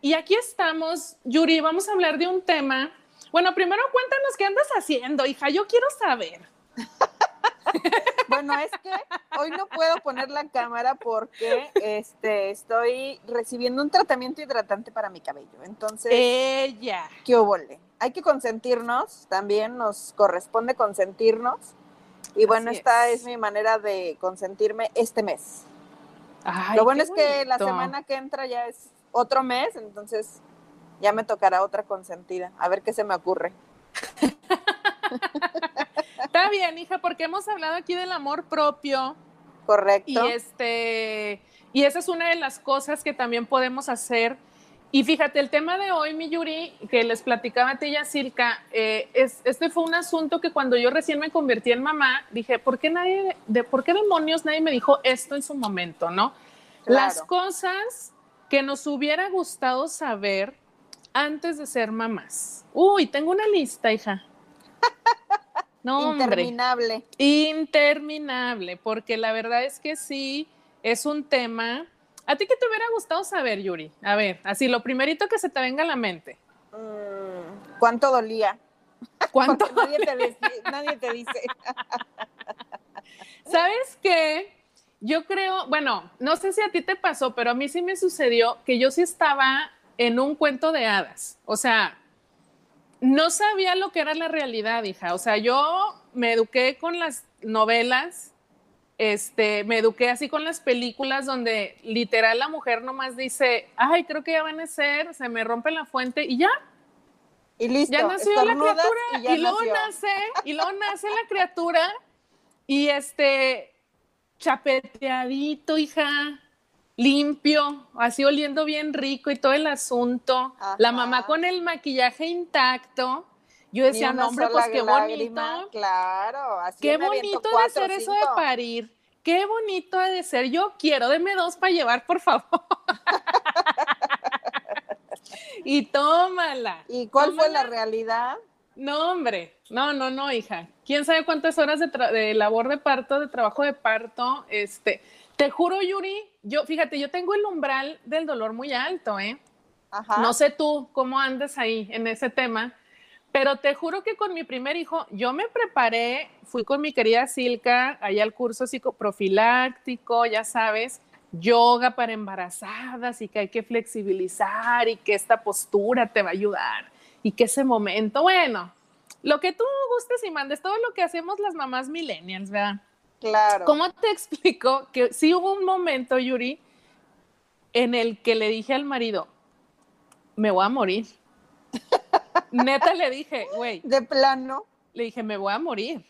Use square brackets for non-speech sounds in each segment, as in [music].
y aquí estamos, Yuri, vamos a hablar de un tema. Bueno, primero cuéntanos qué andas haciendo, hija, yo quiero saber. [laughs] bueno, es que hoy no puedo poner la cámara porque este, estoy recibiendo un tratamiento hidratante para mi cabello. Entonces, ella. ¿Qué obole? Hay que consentirnos, también nos corresponde consentirnos. Y bueno, esta es. mi manera de consentirme este mes. Lo bueno es que la semana que entra ya es otro mes, entonces ya me tocará otra consentida. A ver qué se me ocurre. Está bien, hija, porque hemos hablado aquí del amor propio. Correcto. Y este, y esa es una de las cosas que también podemos hacer. Y fíjate, el tema de hoy, mi Yuri, que les platicaba a ti y Silka, eh, es, este fue un asunto que cuando yo recién me convertí en mamá, dije, ¿por qué nadie, de, por qué demonios nadie me dijo esto en su momento, no? Las cosas que nos hubiera gustado saber antes de ser mamás. Uy, tengo una lista, hija. [laughs] No, Interminable. Interminable, porque la verdad es que sí, es un tema. ¿A ti qué te hubiera gustado saber, Yuri? A ver, así, lo primerito que se te venga a la mente. Mm, ¿Cuánto dolía? [laughs] ¿Cuánto? Nadie te, nadie te dice. [laughs] ¿Sabes qué? Yo creo, bueno, no sé si a ti te pasó, pero a mí sí me sucedió que yo sí estaba en un cuento de hadas. O sea, no sabía lo que era la realidad, hija. O sea, yo me eduqué con las novelas, este, me eduqué así con las películas donde literal la mujer nomás dice, ay, creo que ya van a ser, se me rompe la fuente y ya. Y listo. Ya nació la criatura y, luego nace, y luego nace la criatura y este, chapeteadito, hija limpio, así oliendo bien rico y todo el asunto. La mamá con el maquillaje intacto. Yo decía, no, hombre, pues qué bonito. Claro, así Qué bonito de ser eso de parir. Qué bonito ha de ser. Yo quiero, deme dos para llevar, por favor. [laughs] y tómala. ¿Y cuál fue la realidad? No, hombre, no, no, no, hija. ¿Quién sabe cuántas horas de, de labor de parto, de trabajo de parto? Este, te juro, Yuri, yo, fíjate, yo tengo el umbral del dolor muy alto, ¿eh? Ajá. No sé tú cómo andes ahí en ese tema, pero te juro que con mi primer hijo, yo me preparé, fui con mi querida Silka allá al curso psicoprofiláctico, ya sabes, yoga para embarazadas y que hay que flexibilizar y que esta postura te va a ayudar y que ese momento, bueno, lo que tú gustes y mandes, todo lo que hacemos las mamás millennials, ¿verdad? Claro. ¿Cómo te [laughs] explico que sí hubo un momento, Yuri, en el que le dije al marido, me voy a morir? [laughs] Neta le dije, güey. De plano. Le dije, me voy a morir.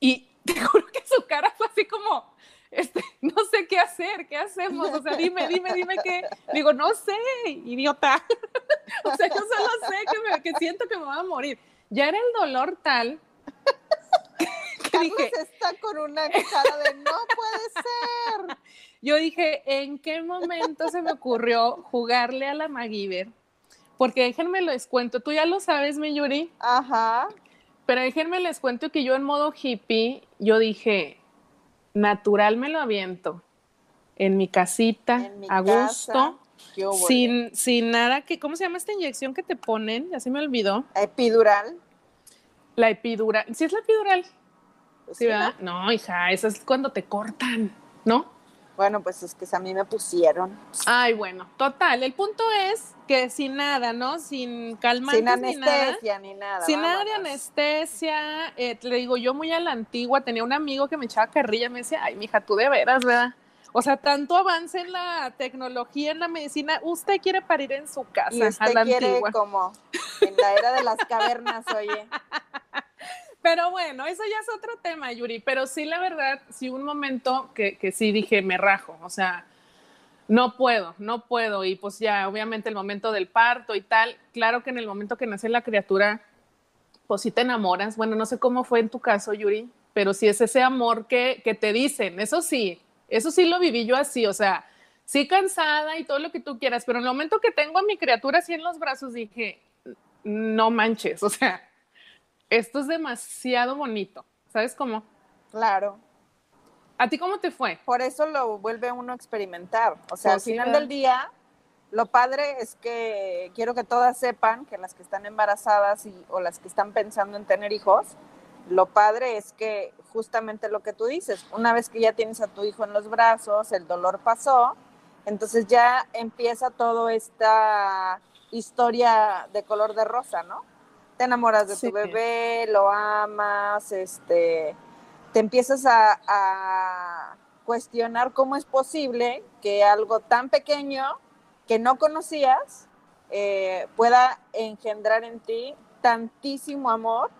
Y te [laughs] juro que su cara fue así como, este, no sé qué hacer, qué hacemos, o sea, dime, dime, dime qué. Digo, no sé, idiota. o sea, yo solo sé que, que siento que me voy a morir. Ya era el dolor tal [laughs] dije, está con una cara de no puede ser. [laughs] Yo dije, ¿en qué momento se me ocurrió jugarle a la MacGyver? Porque déjenme les cuento, tú ya lo sabes, mi Yuri. Ajá. Pero déjenme les cuento que yo en modo hippie, yo dije, natural me lo aviento. En mi casita, a gusto. Sin, sin nada que, ¿cómo se llama esta inyección que te ponen? Ya se me olvidó. Epidural. La epidural. Sí, es la epidural. Pues ¿Sí, verdad? No, hija, eso es cuando te cortan, ¿no? Bueno, pues es que a mí me pusieron. Ay, bueno, total. El punto es que sin nada, ¿no? Sin calmantes Sin anestesia ni nada. sin nada de anestesia. Eh, le digo, yo muy a la antigua, tenía un amigo que me echaba carrilla, me decía, ay, mija, tú de veras, ¿verdad? O sea, tanto avance en la tecnología, en la medicina, usted quiere parir en su casa. Y usted quiere como en la era de las cavernas, oye. [laughs] Pero bueno, eso ya es otro tema, Yuri. Pero sí, la verdad, sí un momento que, que sí dije, me rajo. O sea, no puedo, no puedo. Y pues ya, obviamente, el momento del parto y tal. Claro que en el momento que nace la criatura, pues sí te enamoras. Bueno, no sé cómo fue en tu caso, Yuri, pero sí es ese amor que, que te dicen. Eso sí, eso sí lo viví yo así. O sea, sí cansada y todo lo que tú quieras, pero en el momento que tengo a mi criatura así en los brazos, dije, no manches, o sea, esto es demasiado bonito. ¿Sabes cómo? Claro. ¿A ti cómo te fue? Por eso lo vuelve uno a experimentar. O sea, al final del día, lo padre es que quiero que todas sepan que las que están embarazadas y, o las que están pensando en tener hijos, lo padre es que justamente lo que tú dices, una vez que ya tienes a tu hijo en los brazos, el dolor pasó, entonces ya empieza toda esta historia de color de rosa, ¿no? Te enamoras de tu bebé, lo amas, este, te empiezas a cuestionar cómo es posible que algo tan pequeño que no conocías eh, pueda engendrar en ti tantísimo amor,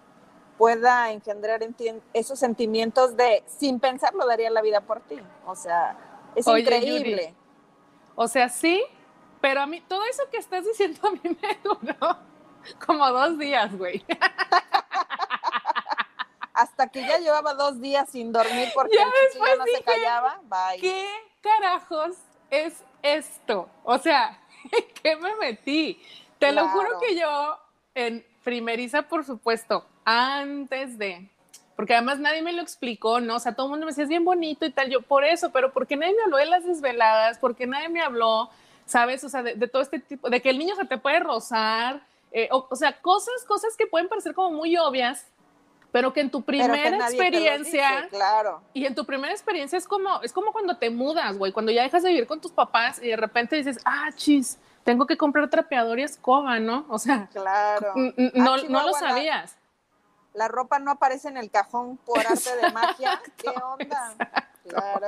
pueda engendrar en ti esos sentimientos de, sin pensarlo, daría la vida por ti. O sea, es increíble. o sea, sí, pero a mí, todo eso que estás diciendo a mí me duró como dos días, güey. [laughs] Hasta que ya llevaba dos días sin dormir porque ya el no se callaba. Bye. ¿Qué carajos es esto? O sea, [laughs] ¿qué me metí? Te lo juro que yo, en primeriza, por supuesto, antes de, porque además nadie me lo explicó, ¿no? O sea, todo el mundo me decía, es bien bonito y tal, yo por eso, pero ¿por qué nadie me habló de las desveladas? ¿Por qué nadie me habló, sabes? O sea, de, todo este tipo, de que el niño se te puede rozar, eh, o, o, sea, cosas, cosas que pueden parecer como muy obvias, pero que en tu primera experiencia, claro. Y en tu primera experiencia es como, es como cuando te mudas, güey, cuando ya dejas de vivir con tus papás y de repente dices, ah, chis, tengo que comprar trapeador y escoba, ¿no? O sea, claro. no, ah, no lo sabías. La, ropa no aparece en el cajón por arte de [laughs] magia. ¿Qué onda? Claro.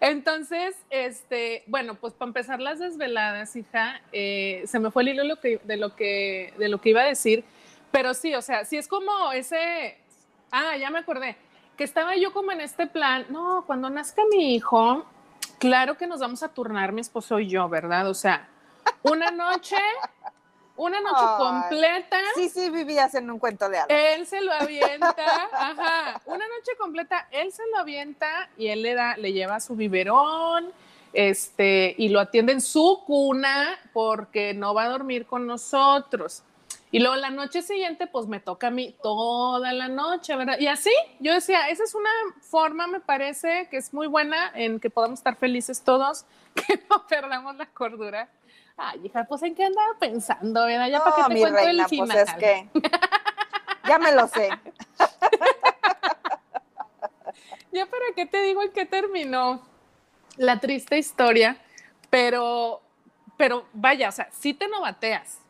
Entonces, este, bueno, pues para empezar las desveladas, hija, eh, se me fue el hilo de lo que, de lo que, de lo que iba a decir, pero sí, o sea, sí es como ese, Ah, ya me acordé. Que estaba yo como en este plan, no, cuando nazca mi hijo, claro que nos vamos a turnar mi esposo y yo, ¿verdad? O sea, una noche, una noche completa. Sí, sí, vivías en un cuento de hadas. Él se lo avienta, [laughs] ajá, una noche completa, él se lo avienta y él le da, le lleva su biberón, este, y lo atiende en su cuna porque no va a dormir con nosotros. Y luego la noche siguiente, pues me toca a mí toda la noche, ¿verdad? Y así, yo decía, esa es una forma, me parece, que es muy buena en que podamos estar felices todos, [laughs] que no perdamos la cordura. Ay, hija, pues en qué andaba pensando, ¿verdad? Ya para que te cuento el final. Pues es que ya me lo sé. [laughs] ya para qué te digo en qué terminó la triste historia, pero, pero vaya, o sea, sí te novateas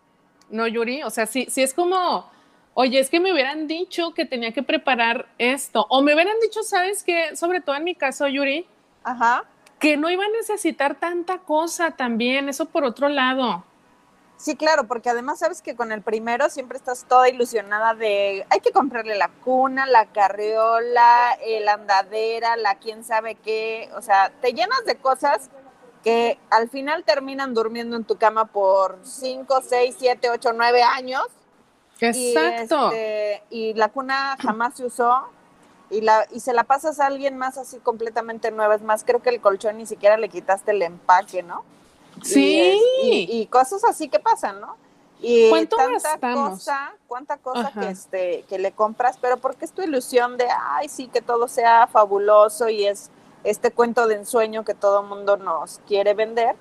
¿no, Yuri? O sea, sí, sí es como, oye, es que me hubieran dicho que tenía que preparar esto, o me hubieran dicho, ¿sabes qué? Sobre todo en mi caso, Yuri, Ajá. Que no iba a necesitar tanta cosa también, eso por otro lado. Sí, claro, porque además sabes que con el primero siempre estás toda ilusionada de hay que comprarle la cuna, la carriola, la andadera, la quién sabe qué, o sea, te llenas de cosas que al final terminan durmiendo en tu cama por 5, 6, 7, 8, 9 años. Exacto. Este, y, la cuna jamás se usó y, la, y se la pasas a alguien más así completamente nueva. Es más, creo que el colchón ni siquiera le quitaste el empaque, ¿no? Sí. Y, cosas así que pasan, ¿no? Y ¿Cuánto tanta cosa, cuánta cosa que, este, que le compras, pero porque es tu ilusión de, ay, sí, que todo sea fabuloso y es este cuento de ensueño que todo mundo nos quiere vender,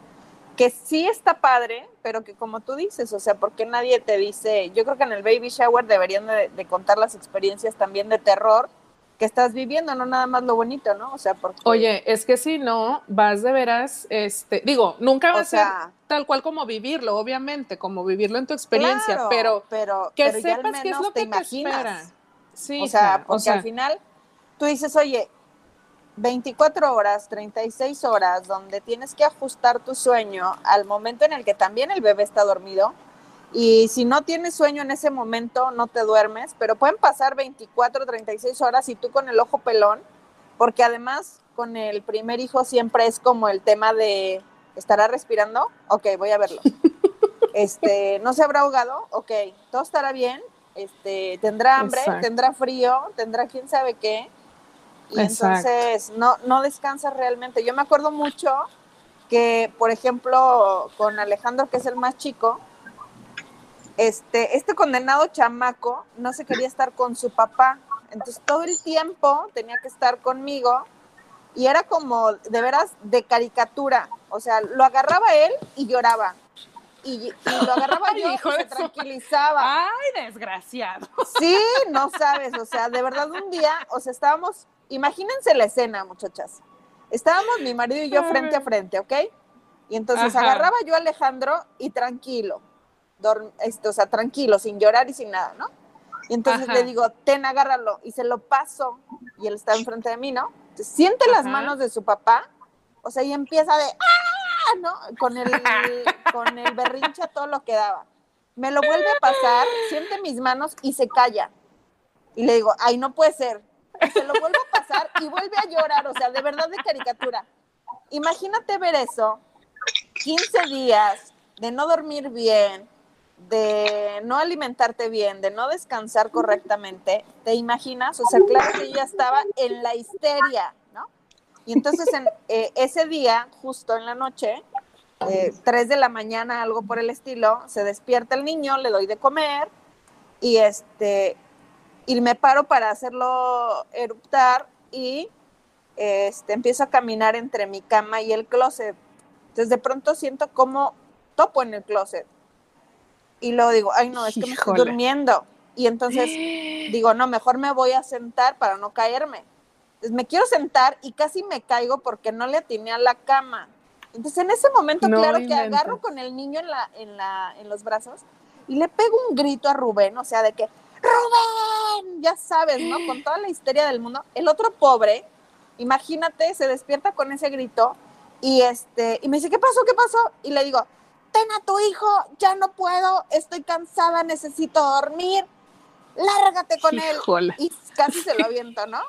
que sí está padre, pero que como tú dices, o sea, porque nadie te dice, yo creo que en el baby shower deberían de, contar las experiencias también de terror que estás viviendo, no nada más lo bonito, ¿no? O sea, porque... Oye, es que si no, vas de veras, este, digo, nunca va a ser tal cual como vivirlo, obviamente, como vivirlo en tu experiencia, pero, pero que sepas qué es lo que imaginas. te espera. Sí, o sea, porque al final tú dices, oye, 24 horas, 36 horas, donde tienes que ajustar tu sueño al momento en el que también el bebé está dormido. Y si no tienes sueño en ese momento, no te duermes, pero pueden pasar 24, 36 horas y tú con el ojo pelón, porque además con el primer hijo siempre es como el tema de, ¿estará respirando? Ok, voy a verlo. [laughs] Este, ¿no se habrá ahogado? Ok, todo estará bien. Este, tendrá hambre, tendrá frío, tendrá quién sabe qué y entonces no, no descansas realmente. Yo me acuerdo mucho que, por ejemplo, con Alejandro, que es el más chico, este, este condenado chamaco no se quería estar con su papá. Entonces todo el tiempo tenía que estar conmigo y era como de veras de caricatura. O sea, lo agarraba él y lloraba. y, lo agarraba [laughs] yo y se tranquilizaba. Ay, desgraciado. Sí, no sabes, o sea, de verdad un día, o sea, estábamos, imagínense la escena, muchachas. Estábamos mi marido y yo frente a frente, ¿ok? Y entonces agarraba yo a Alejandro y tranquilo, este, o sea, tranquilo, sin llorar y sin nada, ¿no? Y entonces le digo, ten, agárralo, y se lo paso, y él está enfrente de mí, ¿no? siente las manos de su papá, o sea, y empieza de, ¡ah! ¿no? Con el, [laughs] con el berrinche todo lo que daba. Me lo vuelve a pasar, siente mis manos y se calla. Y le digo, ay, no puede ser. Y se lo vuelve a pasar y vuelve a llorar, o sea, de verdad de caricatura. Imagínate ver eso, 15 días de no dormir bien, de no alimentarte bien, de no descansar correctamente, ¿te imaginas? O sea, claro que ya estaba en la histeria, ¿no? Y entonces en, eh, ese día, justo en la noche, eh, 3 de la mañana, algo por el estilo, se despierta el niño, le doy de comer y este y me paro para hacerlo eruptar y este, empiezo a caminar entre mi cama y el closet. Entonces de pronto siento como topo en el closet y luego digo, ay no, es que me estoy durmiendo. Y entonces [gasps] digo, no, mejor me voy a sentar para no caerme. Entonces me quiero sentar y casi me caigo porque no le atiné a la cama. Entonces en ese momento, claro que agarro con el niño en, la, en, la, en los brazos y le pego un grito a Rubén, o sea, de que, Rubén, ya sabes, ¿no? Con toda la histeria del mundo. El otro pobre, imagínate, se despierta con ese grito y, este, y me dice, ¿qué pasó? ¿Qué pasó? Y le digo, ten a tu hijo, ya no puedo, estoy cansada, necesito dormir, lárgate con él. Y casi se lo aviento, ¿no?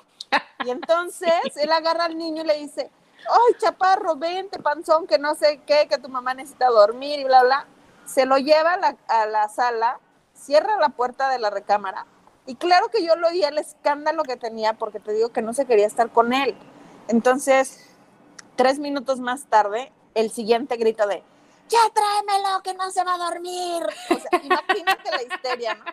Y entonces él agarra al niño y le dice, ay, chaparro, vente, panzón, que no sé qué, que tu mamá necesita dormir y bla, bla. Se lo lleva a la, a la sala, cierra la puerta de la recámara. Y claro que yo lo oía el escándalo que tenía porque te digo que no se quería estar con él. Entonces, tres minutos más tarde, el siguiente grito de, ya tráemelo, que no se va a dormir. O sea, imagínate la histeria, ¿no?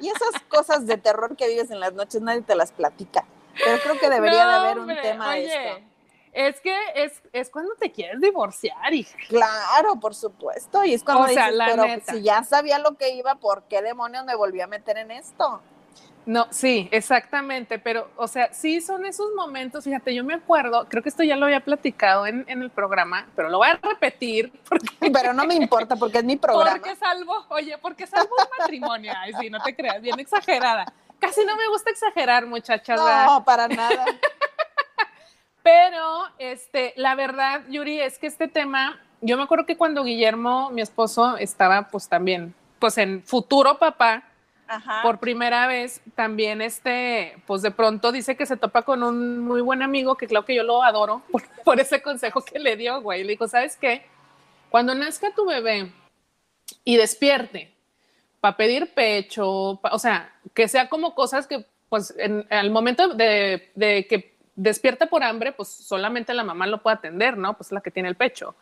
Y esas cosas de terror que vives en las noches, nadie te las platica. Pero creo que debería de haber un tema de esto. Es que es, es cuando te quieres divorciar, hija. Claro, por supuesto. Y es cuando dices, pero si ya sabía lo que iba, ¿por qué demonios me volví a meter en esto? No, sí, exactamente, pero, o sea, sí son esos momentos, fíjate, yo me acuerdo, creo que esto ya lo había platicado en, el programa, pero lo voy a repetir. [laughs] pero no me importa porque es mi programa. Porque salvo, oye, porque salvo un matrimonio, ay, sí, no te creas, bien exagerada. Casi no me gusta exagerar, muchachas. No, para nada. [laughs] pero, este, la verdad, Yuri, es que este tema, yo me acuerdo que cuando Guillermo, mi esposo, estaba, pues también, pues en futuro papá, por primera vez, también este, pues de pronto dice que se topa con un muy buen amigo, que claro que yo lo adoro por, [laughs] ese consejo que le dio, güey. Le dijo, ¿sabes qué? Cuando nazca tu bebé y despierte para pedir pecho, o sea, que sea como cosas que, pues, en, al momento de, que despierte por hambre, pues solamente la mamá lo puede atender, ¿no? Pues la que tiene el pecho.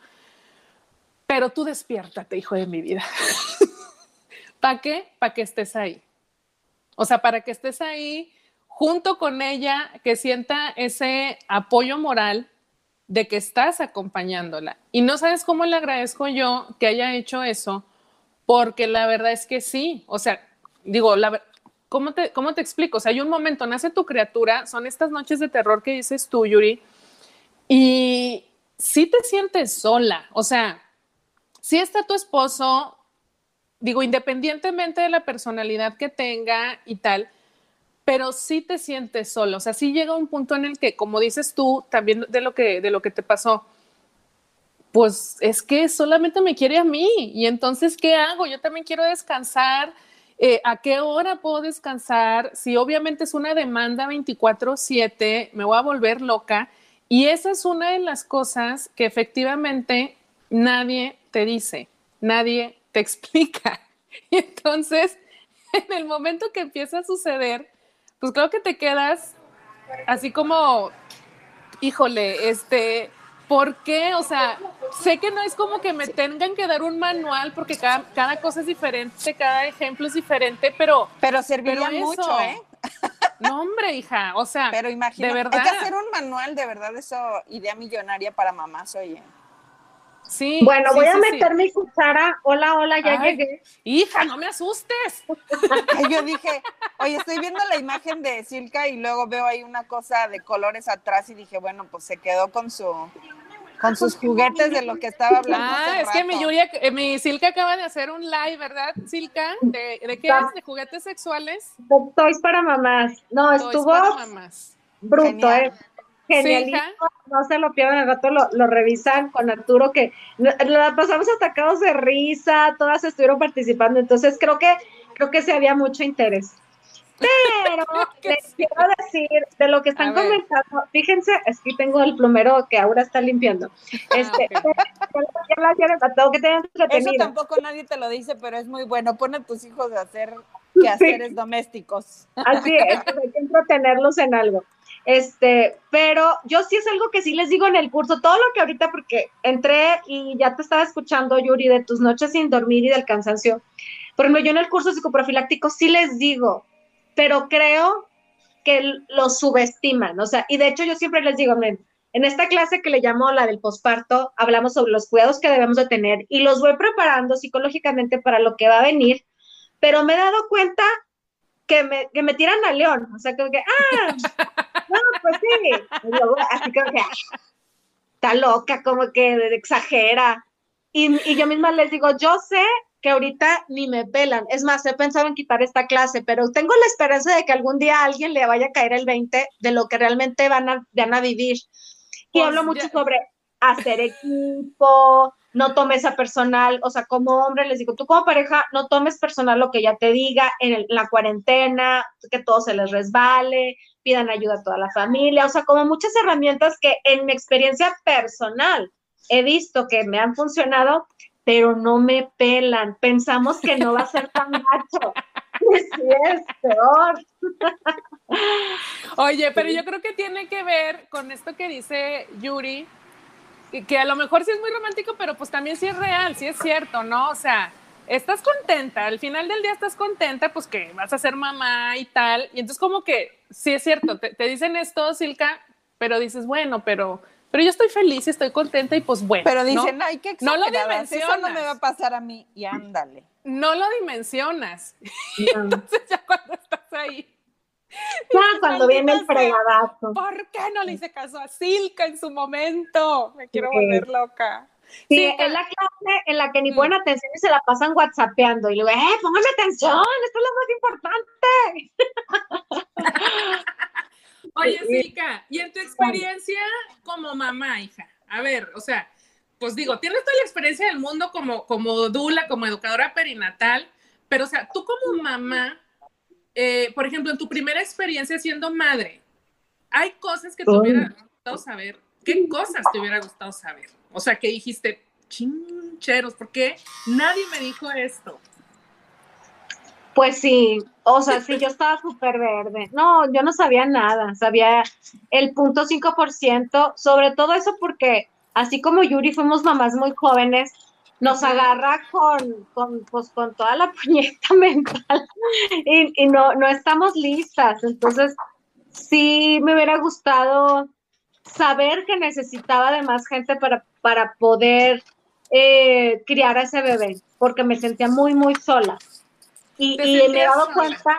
Pero tú despiértate, hijo de mi vida. [laughs] ¿Para qué? Para que estés ahí. O sea, para que estés ahí junto con ella, que sienta ese apoyo moral de que estás acompañándola. Y no sabes cómo le agradezco yo que haya hecho eso, porque la verdad es que sí. O sea, digo, la, ¿cómo, te, ¿cómo te explico? O sea, hay un momento, nace tu criatura, son estas noches de terror que dices tú, Yuri, y sí te sientes sola. O sea, sí está tu esposo, digo, independientemente de la personalidad que tenga y tal, pero sí te sientes solo, o sea, sí llega un punto en el que, como dices tú, también de lo que, de lo que te pasó, pues es que solamente me quiere a mí y entonces, ¿qué hago? Yo también quiero descansar. Eh, ¿A qué hora puedo descansar? Si obviamente es una demanda 24/7, me voy a volver loca. Y esa es una de las cosas que efectivamente nadie te dice, nadie te explica. [laughs] Y entonces, en el momento que empieza a suceder, pues creo que te quedas así como, híjole, este, ¿por qué? O sea, sé que no es como que me tengan que dar un manual porque cada, cada cosa es diferente, cada ejemplo es diferente, pero... Pero serviría mucho, ¿eh? [laughs] No, hombre, hija, o sea, pero imagínate, de verdad. Hay que hacer un manual, de verdad, eso, idea millonaria para mamás, oye. Sí. Bueno, voy a meter mi cuchara. Hola, hola, ya llegué. Hija, no me asustes. [laughs] Yo dije, oye, estoy viendo la imagen de Silka y luego veo ahí una cosa de colores atrás y dije, bueno, pues se quedó con su con sus juguetes de lo que estaba hablando. Ah, es que mi Yuria, eh, mi Silka acaba de hacer un live, ¿verdad, Silka? ¿De, de qué es? ¿De juguetes sexuales? Toys para mamás. No, estuvo bruto, ¿eh? Genialísimo, no se lo pierdan, al rato lo, lo, revisan con Arturo, que la pasamos atacados de risa, todas estuvieron participando, entonces creo que, creo que sí había mucho interés. Pero [laughs] les quiero decir de lo que están comentando, fíjense, aquí tengo el plumero que ahora está limpiando. Ah, [laughs] este, [laughs] Eso tampoco nadie te lo dice, pero es muy bueno. Pon a tus hijos a hacer quehaceres domésticos. Así es, hay que entretenerlos en algo. Este, pero yo sí es algo que sí les digo en el curso, todo lo que ahorita, porque entré y ya te estaba escuchando, Yuri, de tus noches sin dormir y del cansancio. Por ejemplo, yo en el curso psicoprofiláctico sí les digo, pero creo que lo subestiman, o sea, y de hecho yo siempre les digo, en esta clase que le llamo la del posparto, hablamos sobre los cuidados que debemos de tener y los voy preparando psicológicamente para lo que va a venir, pero me he dado cuenta que me, que me tiran a león, o sea, como que, ah, [laughs] no, pues sí, así como que, ah, está loca, como que exagera. Y, y yo misma les digo, yo sé que ahorita ni me pelan. Es más, he pensado en quitar esta clase, pero tengo la esperanza de que algún día a alguien le vaya a caer el 20 de lo que realmente van a, van a vivir. Y pues hablo mucho sobre hacer equipo, no tomes a personal, o sea, como hombre les digo, tú como pareja no tomes personal lo que ella te diga en, la cuarentena, que todo se les resbale, pidan ayuda a toda la familia, o sea, como muchas herramientas que en mi experiencia personal he visto que me han funcionado pero no me pelan. Pensamos que no va a ser tan macho. [laughs] Sí, es peor. [laughs] Oye, pero yo creo que tiene que ver con esto que dice Yuri, que a lo mejor sí es muy romántico, pero pues también sí es real, sí es cierto, ¿no? O sea, estás contenta, al final del día estás contenta, pues que vas a ser mamá y tal, y entonces como que sí es cierto, te, te dicen esto, Silka, pero dices, bueno, pero pero yo estoy feliz y estoy contenta y pues bueno. Pero dicen, ay, qué No lo dimensionas. Eso no me va a pasar a mí y ándale. No lo dimensionas. [laughs] entonces ya cuando estás ahí. Ya cuando viene el fregadazo. ¿Por qué no le hice caso a Silka en su momento? Me quiero volver loca. Sí, es la clase en la que ni ponen mm. atención y se la pasan whatsappeando. Y le digo, eh, póngame atención, esto es lo más importante. [laughs] Oye, Silka, y en tu experiencia como mamá, hija, a ver, o sea, pues digo, tienes toda la experiencia del mundo como, como dula, como educadora perinatal, pero o sea, tú como mamá, eh, por ejemplo, en tu primera experiencia siendo madre, hay cosas que te hubiera gustado saber. ¿Qué cosas te hubiera gustado saber? O sea, que dijiste, chincheros, ¿por qué nadie me dijo esto? Pues sí, o sea, sí, yo estaba súper verde. No, yo no sabía nada, sabía el punto 5%, sobre todo eso porque así como Yuri fuimos mamás muy jóvenes, nos agarra con, con, pues, con toda la [laughs] puñeta mental y, y, no, no estamos listas. Entonces, sí me hubiera gustado saber que necesitaba de más gente para, para poder eh, criar a ese bebé, porque me sentía muy, muy sola. Y, me he dado cuenta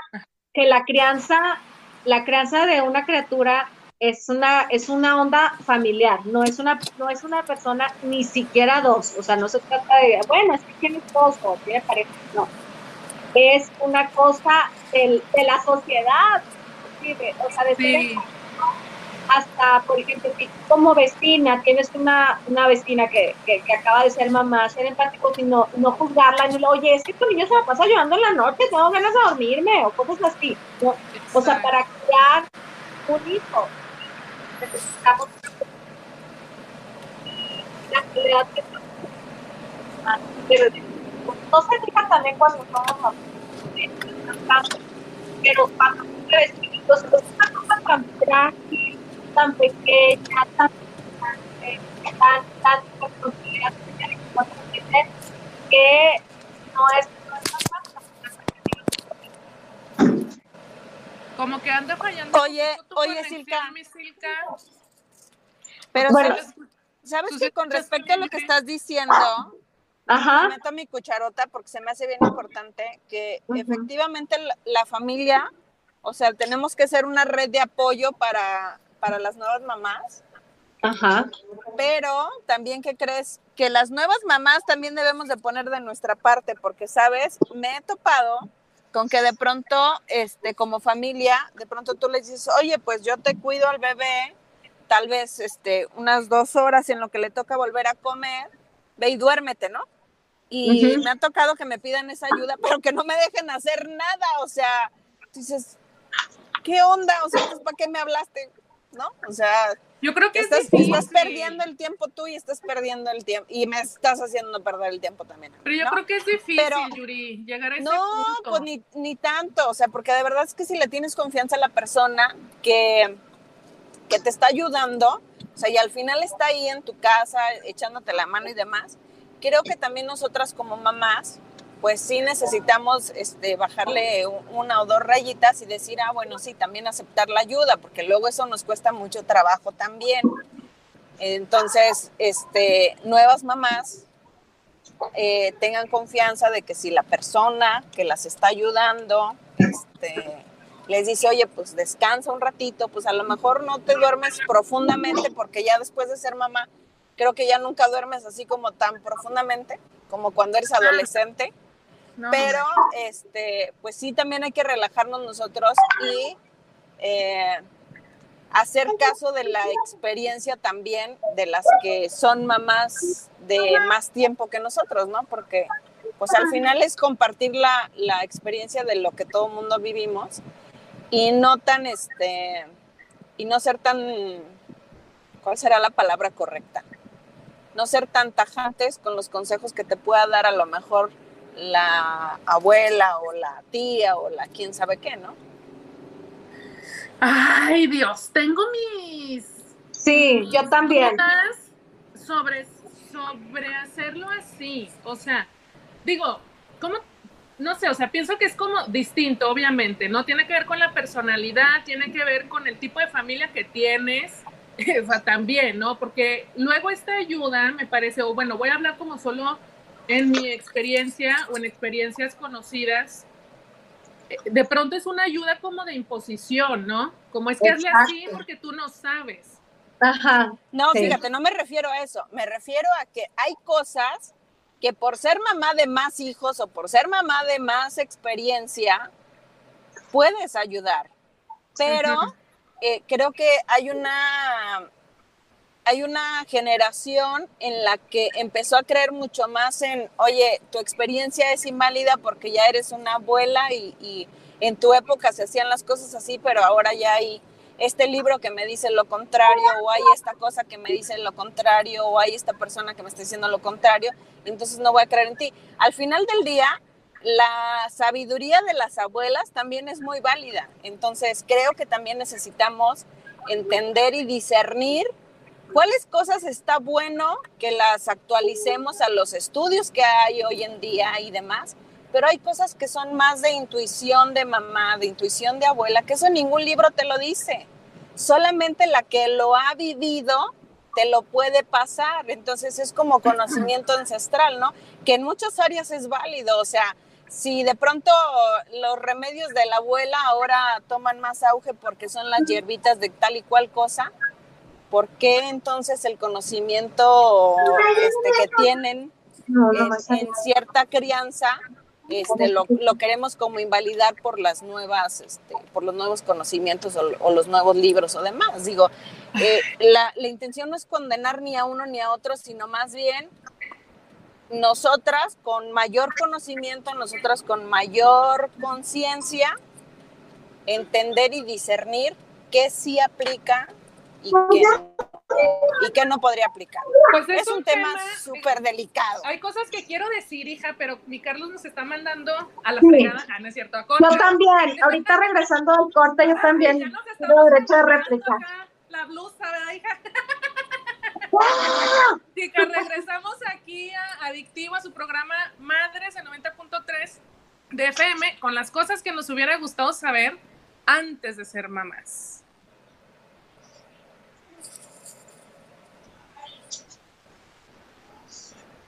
que la crianza, la crianza de una criatura es una, es una onda familiar, no es una, no es una persona ni siquiera dos, o sea, no se trata de, bueno, es que tiene dos o tiene pareja, no. Es una cosa de la sociedad, o sea, de hasta, por ejemplo, como vecina tienes una, una vecina que, que, acaba de ser mamá, ser empático, sino no juzgarla, no oye, es que tu niño se la pasa llorando en la noche, tengo ganas de dormirme, o cosas así. O sea, para crear un hijo, necesitamos la actividad que pero no se fija también cuando somos mamás, pero cuando vestidos, es una cosa tan tan pequeña, tan, tan, tan, que no es como que anda fallando. Oye, oye, Silka. Silka. Pero bueno, ¿sabes, sabes que con respecto a lo que estás diciendo, Ajá. meto mi cucharota porque se me hace bien importante que efectivamente la, familia, o sea, tenemos que ser una red de apoyo para, para las nuevas mamás. Ajá. Pero también, ¿qué crees? Que las nuevas mamás también debemos de poner de nuestra parte, porque, ¿sabes? Me he topado con que de pronto, este, como familia, de pronto tú le dices, oye, pues yo te cuido al bebé, tal vez, este, unas dos horas en lo que le toca volver a comer, ve y duérmete, ¿no? Y me ha tocado que me pidan esa ayuda, [laughs] pero que no me dejen hacer nada, o sea, dices, ¿qué onda? O sea, ¿para qué me hablaste? ¿No? O sea, yo creo que estás, estás perdiendo el tiempo tú y estás perdiendo el tiempo y me estás haciendo perder el tiempo también. Pero yo creo que es difícil, Yuri, llegar a ese no, pues ni, ni tanto, o sea, porque de verdad es que si le tienes confianza a la persona que, que te está ayudando, o sea, y al final está ahí en tu casa echándote la mano y demás, creo que también nosotras como mamás, pues sí necesitamos este, bajarle una o dos rayitas y decir, ah, bueno, sí, también aceptar la ayuda, porque luego eso nos cuesta mucho trabajo también. Entonces, este, nuevas mamás eh, tengan confianza de que si la persona que las está ayudando este, les dice, oye, pues descansa un ratito, pues a lo mejor no te duermes profundamente porque ya después de ser mamá creo que ya nunca duermes así como tan profundamente como cuando eres adolescente. Pero, este, pues sí, también hay que relajarnos nosotros y eh, hacer caso de la experiencia también de las que son mamás de más tiempo que nosotros, ¿no? Porque, pues al final es compartir la, la experiencia de lo que todo el mundo vivimos y no tan, este, y no ser tan, ¿cuál será la palabra correcta? no ser tan tajantes con los consejos que te pueda dar a lo mejor la abuela o la tía o la quién sabe qué, ¿no? Ay, Dios, tengo mis... Sí, yo también. Sobre, sobre hacerlo así, o sea, digo, ¿cómo? No sé, o sea, pienso que es como distinto, obviamente, ¿no? Tiene que ver con la personalidad, tiene que ver con el tipo de familia que tienes, [laughs] o sea, también, ¿no? Porque luego esta ayuda me parece, o bueno, voy a hablar como solo en mi experiencia o en experiencias conocidas, eh, de pronto es una ayuda como de imposición, ¿no? Como es que hazle así porque tú no sabes. Ajá. No, fíjate, no me refiero a eso, me refiero a que hay cosas que por ser mamá de más hijos o por ser mamá de más experiencia, puedes ayudar, pero... Eh, creo que hay una, hay una generación en la que empezó a creer mucho más en, oye, tu experiencia es inválida porque ya eres una abuela y, en tu época se hacían las cosas así, pero ahora ya hay este libro que me dice lo contrario, o hay esta cosa que me dice lo contrario, o hay esta persona que me está diciendo lo contrario, entonces no voy a creer en ti. Al final del día, la sabiduría de las abuelas también es muy válida. Entonces, creo que también necesitamos entender y discernir cuáles cosas está bueno que las actualicemos a los estudios que hay hoy en día y demás, pero hay cosas que son más de intuición de mamá, de intuición de abuela, que eso ningún libro te lo dice. Solamente la que lo ha vivido te lo puede pasar. Entonces es como [laughs] conocimiento ancestral, ¿no? Que en muchas áreas es válido. O sea, si de pronto los remedios de la abuela ahora toman más auge porque son las [laughs] hierbitas de tal y cual cosa, ¿por qué entonces el conocimiento este, que tienen en, cierta crianza este, lo, queremos como invalidar por las nuevas, este, por los nuevos conocimientos o, los nuevos libros o demás? Digo, eh, la, la intención no es condenar ni a uno ni a otro, sino más bien nosotras con mayor conocimiento, nosotras con mayor conciencia, entender y discernir qué sí aplica y qué, y qué no podría aplicar. Pues es, un, tema súper delicado. Hay cosas que quiero decir, hija, pero mi Carlos nos está mandando a la fregada. Ah, no es cierto, a Yo también, ahorita regresando al corte, yo también tengo derecho de réplica. La blusa, ¿verdad, hija? [laughs] que regresamos aquí a Adictivo, a su programa Madres en 90.3 de FM, con las cosas que nos hubiera gustado saber antes de ser mamás.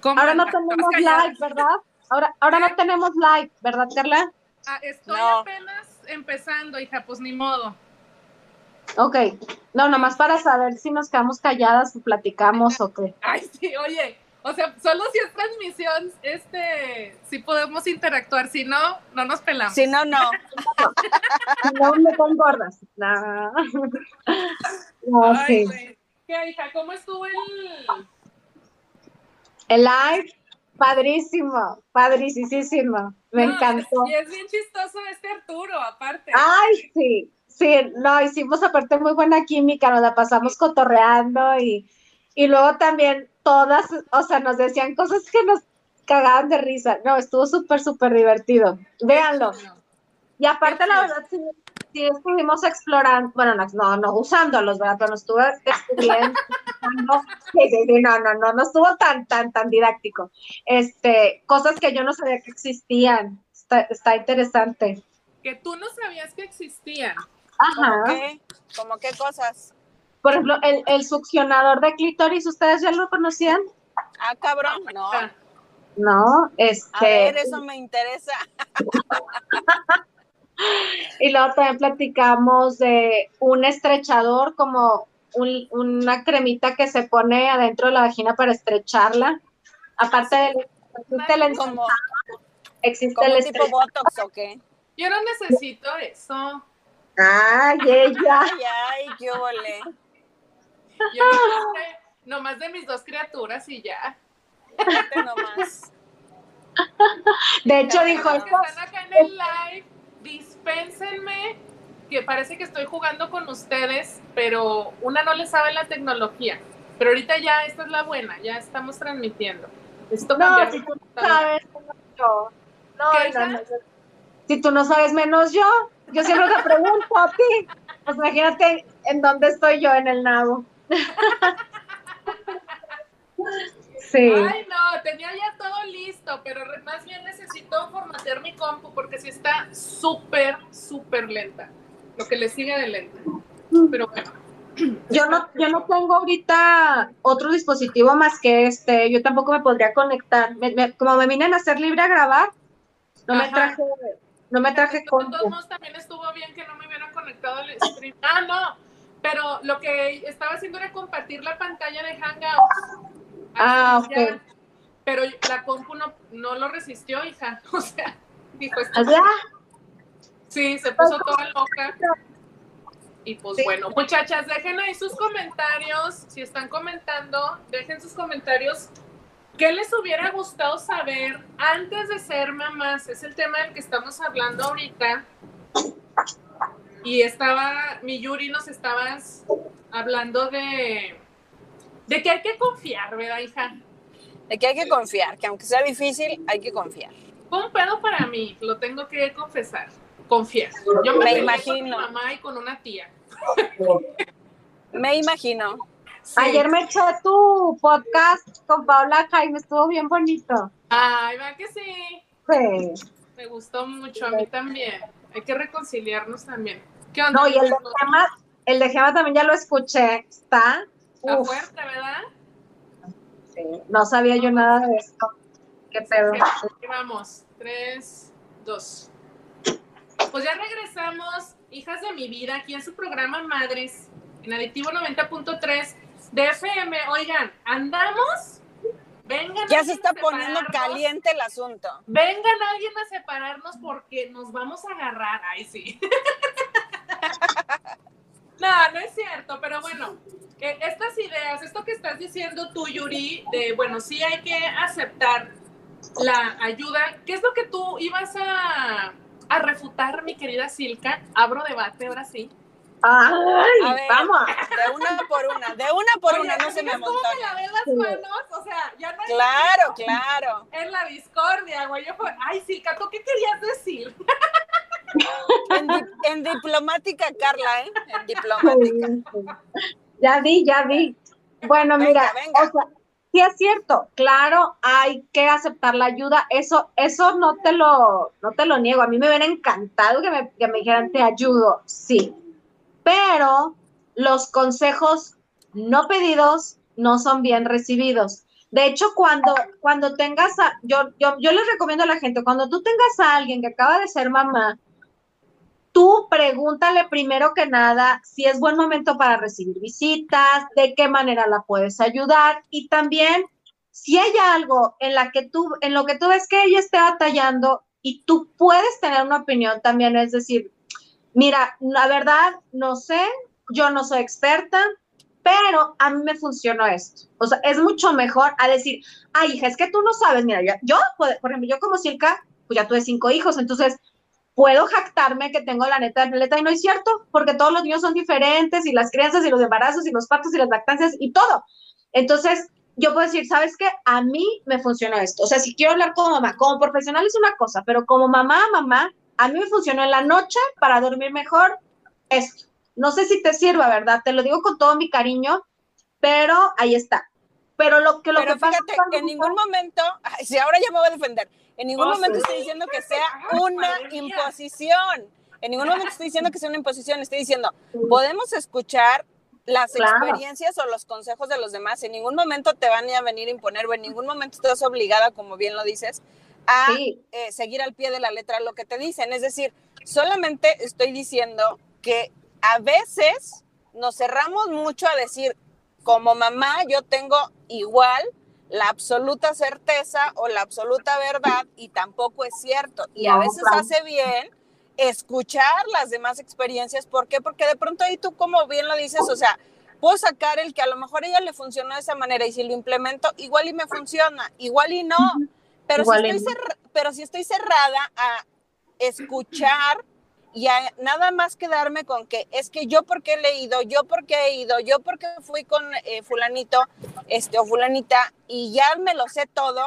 Ahora no tenemos live, ¿verdad? Ahora, ahora no tenemos live, ¿verdad, Carla? Ah, estoy apenas empezando, hija, pues ni modo. Ok, no, nomás para saber si nos quedamos calladas o platicamos o qué. [laughs] Ay, sí, oye, o sea, solo si es transmisión, este, si podemos interactuar, si no, no nos pelamos. Si no, no. si no, me gordas. No. no sí. ¿Qué, hija? ¿Cómo estuvo el... El live? Padrísimo, padricísimo. Me encantó. Y es bien chistoso este Arturo, aparte. Ay, sí, sí, no, hicimos aparte muy buena química, nos la pasamos cotorreando y, y luego también todas, o sea, nos decían cosas que nos cagaban de risa. No, estuvo súper, súper divertido. Véanlo. Y aparte, la verdad, sí, sí, estuvimos explorando, bueno, no, no, usándolos, ¿verdad? Pero nos estuvo estudiando. [laughs] sí, sí, sí, no, no, no, no estuvo tan, tan, tan didáctico. Este, cosas que yo no sabía que existían. Está, está interesante. Que tú no sabías que existían. Ajá. ¿Cómo qué? ¿Cómo qué cosas? Por ejemplo, el, el succionador de clítoris, ¿ustedes ya lo conocían? Ah, cabrón, no. No, este. A ver, eso me interesa. [laughs] y luego también platicamos de un estrechador, como una cremita que se pone adentro de la vagina para estrecharla. Aparte del existe el como, existe el tipo botox o qué? Yo no necesito eso. Ay, [laughs] ella. Ay, ay, qué volé. Yo no nomás de mis dos criaturas y ya. nomás. De hecho, dijo. Están acá en el live, dispénsenme, que parece que estoy jugando con ustedes, pero una no le sabe la tecnología. Pero ahorita ya, esta es la buena, ya estamos transmitiendo. Esto no, si tú no sabes, yo. No, no, no, Si tú no sabes menos yo, yo siempre te pregunto a ti. Pues imagínate en dónde estoy yo en el nabo. [laughs] Sí. Ay, no, tenía ya todo listo, pero más bien necesito formatear mi compu porque sí está súper, súper lenta. Lo que le sigue de lenta. Pero bueno. [clears throat] Yo no, yo no tengo ahorita otro dispositivo más que este. Yo tampoco me podría conectar. como me vine a hacer libre a grabar, no me traje, no me traje compu. también estuvo bien que no me hubieran conectado al stream. Ah, no pero lo que estaba haciendo era compartir la pantalla de Hangouts. Ah, ok. pero la compu no, no, lo resistió, hija. [laughs] O sea, dijo esto. Sí, se puso toda loca. Y pues bueno, muchachas, dejen ahí sus comentarios. Si están comentando, dejen sus comentarios. ¿Qué les hubiera gustado saber antes de ser mamás? Es el tema del que estamos hablando ahorita. Y estaba, mi Yuri, nos estabas hablando de, de que hay que confiar, ¿verdad, hija? De que hay que confiar, que aunque sea difícil, hay que confiar. Fue un pedo para mí, lo tengo que confesar. Confiar. Yo me, imagino. Con mi mamá y con una tía. me imagino. Ayer me eché tu podcast con Paula Jaime, estuvo bien bonito. Ay, va que sí. Sí. Me gustó mucho, a mí también. Hay que reconciliarnos también. ¿Qué onda? No, y el de Gema, el de Gema también ya lo escuché. Está. Está fuerte, ¿verdad? Sí, no sabía yo nada de esto. Qué pedo. Aquí vamos. Tres, dos. Pues ya regresamos, hijas de mi vida, aquí en su programa Madres, en Adictivo 90.3 de FM. Oigan, andamos Vengan ya se está poniendo caliente el asunto. Vengan alguien a separarnos porque nos vamos a agarrar. Ay, sí. [laughs] no, no es cierto, pero bueno, eh, estas ideas, esto que estás diciendo tú, Yuri, de, bueno, sí hay que aceptar la ayuda. ¿Qué es lo que tú ibas a, a refutar, mi querida Silka? Abro debate ahora sí. Ay, vamos. De una por una, de una por una, no se me montó. me las manos? O sea, ya no hay Claro, claro. En la discordia, güey. Yo fue, ay, sí, Cato, ¿qué querías decir? [laughs] En, diplomática, Carla, ¿eh? En diplomática. Ya vi, ya vi. Bueno, mira, o sea, sí es cierto, claro, hay que aceptar la ayuda, eso, eso no te lo, no te lo niego, a mí me hubiera encantado que me, que me dijeran te ayudo, sí, pero los consejos no pedidos no son bien recibidos. De hecho, cuando, cuando tengas, a, yo, yo, yo les recomiendo a la gente, cuando tú tengas a alguien que acaba de ser mamá, tú pregúntale primero que nada si es buen momento para recibir visitas, de qué manera la puedes ayudar y también si hay algo en lo que tú ves que ella esté batallando y tú puedes tener una opinión también, es decir, mira, la verdad no sé, yo no soy experta, pero a mí me funcionó esto. O sea, es mucho mejor a decir, ay, hija, es que tú no sabes, mira, yo, yo por ejemplo, yo como Silka, pues ya tuve cinco hijos, entonces puedo jactarme que tengo la neta del planeta y no es cierto, porque todos los niños son diferentes y las crianzas y los embarazos y los partos y las lactancias y todo. Entonces, yo puedo decir, ¿sabes qué? A mí me funciona esto. O sea, si quiero hablar como mamá, como profesional es una cosa, pero como mamá, mamá, a mí me funcionó en la noche para dormir mejor esto. No sé si te sirva, ¿verdad? Te lo digo con todo mi cariño, pero ahí está. Pero lo que lo pero que fíjate, pasa en ningún momento, si ahora ya me voy a defender, en ningún momento estoy diciendo que sea [laughs] una imposición. En ningún momento estoy diciendo que sea una imposición, estoy diciendo, podemos escuchar las experiencias o los consejos de los demás. En ningún momento te van a venir a imponer o en ningún momento estás obligada, como bien lo dices, a eh, seguir al pie de la letra lo que te dicen. Es decir, solamente estoy diciendo que a veces nos cerramos mucho a decir, como mamá, yo tengo igual la absoluta certeza o la absoluta verdad y tampoco es cierto. Y a veces hace bien escuchar las demás experiencias. ¿Por qué? Porque de pronto ahí tú, como bien lo dices, o sea, puedo sacar el que a lo mejor a ella le funcionó de esa manera y si lo implemento, igual y me funciona, igual y no. Pero, si estoy, pero si estoy cerrada a escuchar y a nada más quedarme con que es que yo porque he leído, yo porque he ido, yo porque fui con eh, fulanito este, o fulanita y ya me lo sé todo,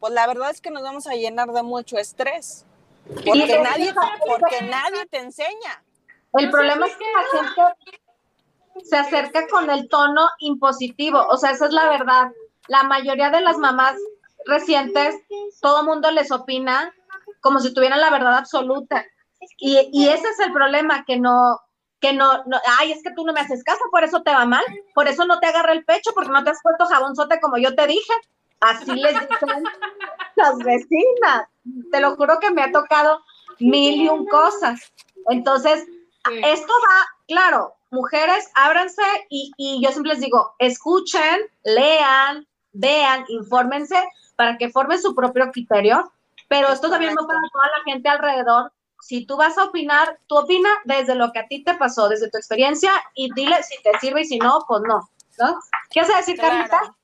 pues la verdad es que nos vamos a llenar de mucho estrés. Porque, nadie, porque nadie te enseña. El problema es que la gente se acerca con el tono impositivo, o sea, esa es la verdad. La mayoría de las mamás recientes, todo mundo les opina como si tuvieran la verdad absoluta. Y, y, ese es el problema, que no, que no, no, ay, es que tú no me haces caso, por eso te va mal, por eso no te agarra el pecho, porque no te has puesto jabonzote como yo te dije. Así les dicen [laughs] las vecinas. Te lo juro que me ha tocado mil y un cosas. Entonces, esto va, claro, mujeres, ábranse y, y yo siempre les digo, escuchen, lean, vean, infórmense para que formen su propio criterio, pero esto también va para toda la gente alrededor si tú vas a opinar, tú opina desde lo que a ti te pasó, desde tu experiencia y dile si te sirve y si no, pues no. ¿no? ¿Qué vas a decir, Carlita?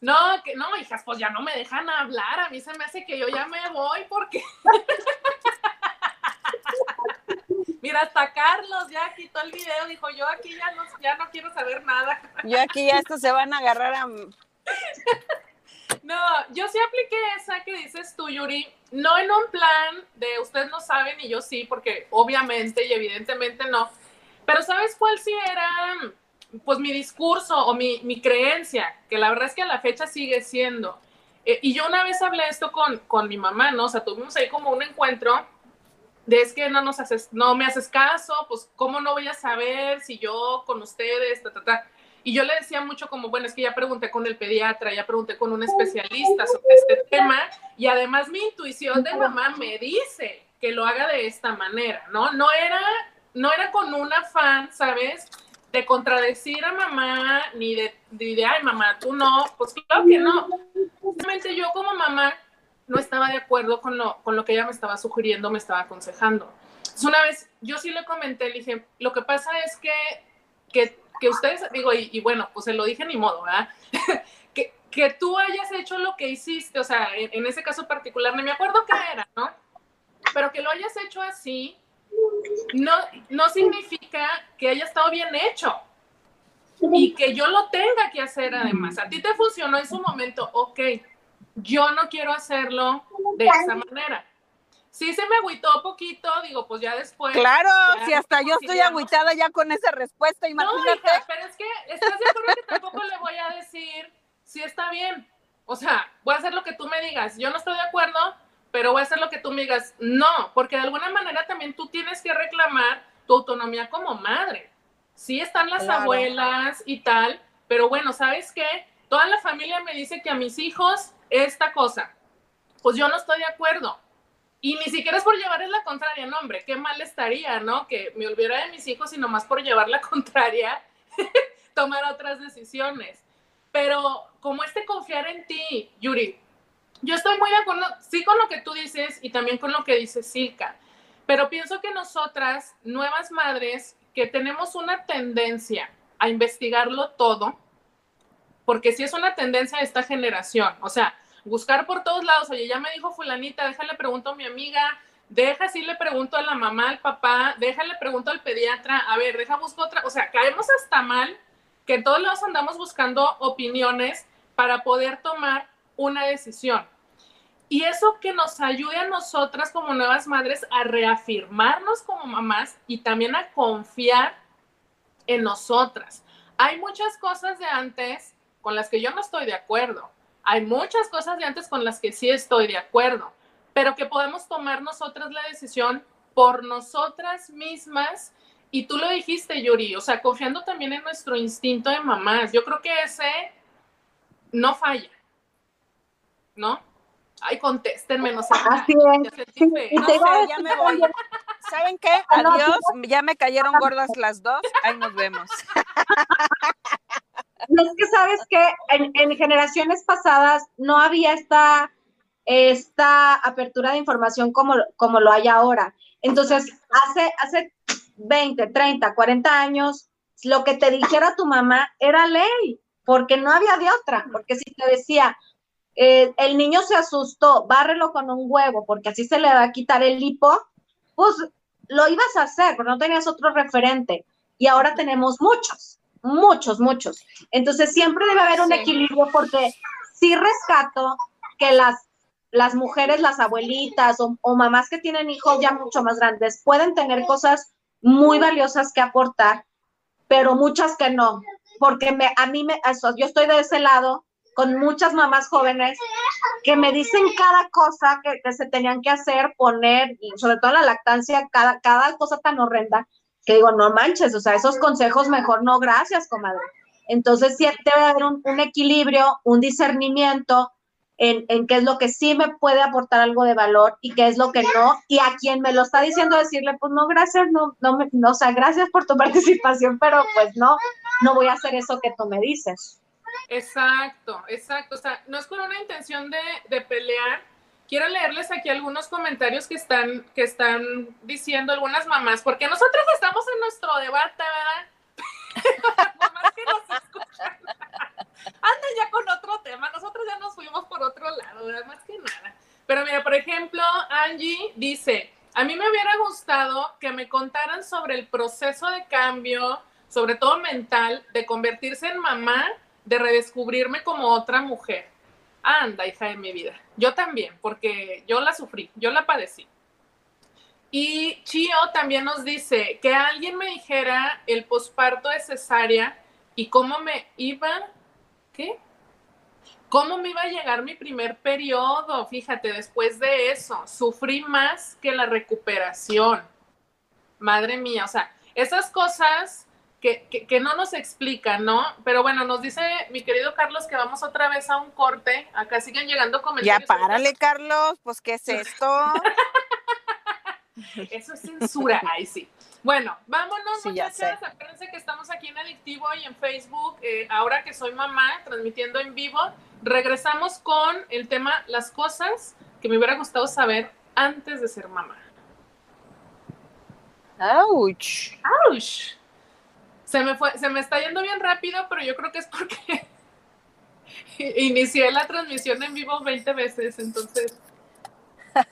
No, que no, hijas, pues ya no me dejan hablar. A mí se me hace que yo ya me voy porque. [laughs] Mira, hasta Carlos ya quitó el video, dijo yo aquí ya no, ya no quiero saber nada. Yo aquí ya estos se van a agarrar a. [laughs] No, yo sí apliqué esa que dices tú, Yuri, no en un plan de ustedes no saben y yo sí, porque obviamente y evidentemente no, pero ¿sabes cuál sí era? Pues mi discurso o mi, mi creencia, que la verdad es que a la fecha sigue siendo. Eh, y yo una vez hablé esto con, con mi mamá, ¿no? O sea, tuvimos ahí como un encuentro de es que no nos haces, no me haces caso, pues cómo no voy a saber si yo con ustedes, ta, ta, ta. Y yo le decía mucho como, bueno, es que ya pregunté con el pediatra, ya pregunté con un especialista sobre este tema y además mi intuición de mamá me dice que lo haga de esta manera, ¿no? No era, no era con un afán, ¿sabes? De contradecir a mamá, ni de, de, ay, mamá, tú no, pues claro que no. Simplemente yo como mamá no estaba de acuerdo con lo, con lo que ella me estaba sugiriendo, me estaba aconsejando. Entonces, una vez, yo sí le comenté, le dije, lo que pasa es que, que que ustedes, digo, y, bueno, pues se lo dije ni modo, ¿verdad? [laughs] que, que tú hayas hecho lo que hiciste, o sea, en, ese caso particular, no me acuerdo qué era, ¿no? Pero que lo hayas hecho así, no, no significa que haya estado bien hecho y que yo lo tenga que hacer además. A ti te funcionó en su momento, ok, yo no quiero hacerlo de esa manera sí se me agüitó poquito, digo, pues ya después. Claro, si hasta yo estoy agüitada ya con esa respuesta, imagínate. No, pero es que, ¿estás de acuerdo que tampoco le voy a decir si está bien? O sea, voy a hacer lo que tú me digas. Yo no estoy de acuerdo, pero voy a hacer lo que tú me digas. No, porque de alguna manera también tú tienes que reclamar tu autonomía como madre. Sí están las abuelas y tal, pero bueno, ¿sabes qué? toda la familia me dice que a mis hijos esta cosa, pues yo no estoy de acuerdo. Y ni siquiera es por llevarles la contraria, no, hombre, qué mal estaría, ¿no? Que me olvidara de mis hijos y nomás por llevar la [laughs] contraria, [laughs] tomar otras decisiones. Pero como este confiar en ti, Yuri, yo estoy muy de acuerdo, sí con lo que tú dices y también con lo que dice Silka, pero pienso que nosotras, nuevas madres, que tenemos una tendencia a investigarlo todo, porque si es una tendencia de esta generación, o sea, buscar por todos lados, oye, ya me dijo fulanita, déjale pregunto a mi amiga, deja si le pregunto a la mamá, al papá, déjale pregunto al pediatra, a ver, deja busco otra, o sea, caemos hasta mal que todos lados andamos buscando opiniones para poder tomar una decisión. Y eso que nos ayude a nosotras como nuevas madres a reafirmarnos como mamás y también a confiar en nosotras. Hay muchas cosas de antes con las que yo no estoy de acuerdo. Hay muchas cosas de antes con las que sí estoy de acuerdo, pero que podemos tomar nosotras la decisión por nosotras mismas. Y tú lo dijiste, Yuri, o sea, confiando también en nuestro instinto de mamás. Yo creo que ese no falla, ¿no? Ay, contéstenme, no sé. Así es. No ya me voy. ¿Saben qué? Adiós, ya me cayeron gordas las dos. Ahí nos vemos. [laughs] Es que sabes que en, generaciones pasadas no había esta, esta apertura de información como, como lo hay ahora. Entonces, hace, hace 20, 30, 40 años, lo que te dijera tu mamá era ley, porque no había de otra, porque si te decía, eh, el niño se asustó, bárrelo con un huevo, porque así se le va a quitar el hipo, pues lo ibas a hacer, pero no tenías otro referente. Y ahora tenemos muchos, muchos, muchos. Entonces siempre debe haber un equilibrio porque sí rescato que las, las mujeres, las abuelitas o, o, mamás que tienen hijos ya mucho más grandes pueden tener cosas muy valiosas que aportar, pero muchas que no, porque me, a mí me, eso, yo estoy de ese lado con muchas mamás jóvenes que me dicen cada cosa que, se tenían que hacer, poner, y sobre todo la lactancia, cada, cada cosa tan horrenda, que digo, no manches, o sea, esos consejos mejor no, gracias, comadre. Entonces, sí debe haber un, equilibrio, un discernimiento en, en, qué es lo que sí me puede aportar algo de valor y qué es lo que no. Y a quien me lo está diciendo, decirle, pues no, gracias, no, no, no o sea, gracias por tu [laughs] participación, pero pues no, no voy a hacer eso que tú me dices. Exacto, exacto. O sea, no es con una intención de, pelear. Quiero leerles aquí algunos comentarios que están, que están diciendo algunas mamás, porque nosotros estamos en nuestro debate, ¿verdad? [laughs] mamás que nos escuchan. Andan ya con otro tema, nosotros ya nos fuimos por otro lado, ¿verdad? Más que nada. Pero mira, por ejemplo, Angie dice, a mí me hubiera gustado que me contaran sobre el proceso de cambio, sobre todo mental, de convertirse en mamá de redescubrirme como otra mujer. Anda, hija de mi vida. Yo también, porque yo la sufrí, yo la padecí. Y Chio también nos dice que alguien me dijera el posparto de cesárea y cómo me iba, ¿qué? ¿Cómo me iba a llegar mi primer periodo? Fíjate, después de eso, sufrí más que la recuperación. Madre mía, o sea, esas cosas que, no nos explica, ¿no? Pero bueno, nos dice mi querido Carlos que vamos otra vez a un corte. Acá siguen llegando comentarios. Ya párale, Carlos, pues ¿qué es [laughs] esto? Eso es censura, [laughs] ahí sí. Bueno, vámonos, muchachas. Acuérdense que estamos aquí en Adictivo y en Facebook. Eh, ahora que soy mamá, transmitiendo en vivo, regresamos con el tema las cosas que me hubiera gustado saber antes de ser mamá. ¡Auch! ¡Auch! Se me fue, se me está yendo bien rápido, pero yo creo que es porque [laughs] inicié la transmisión en vivo 20 veces, entonces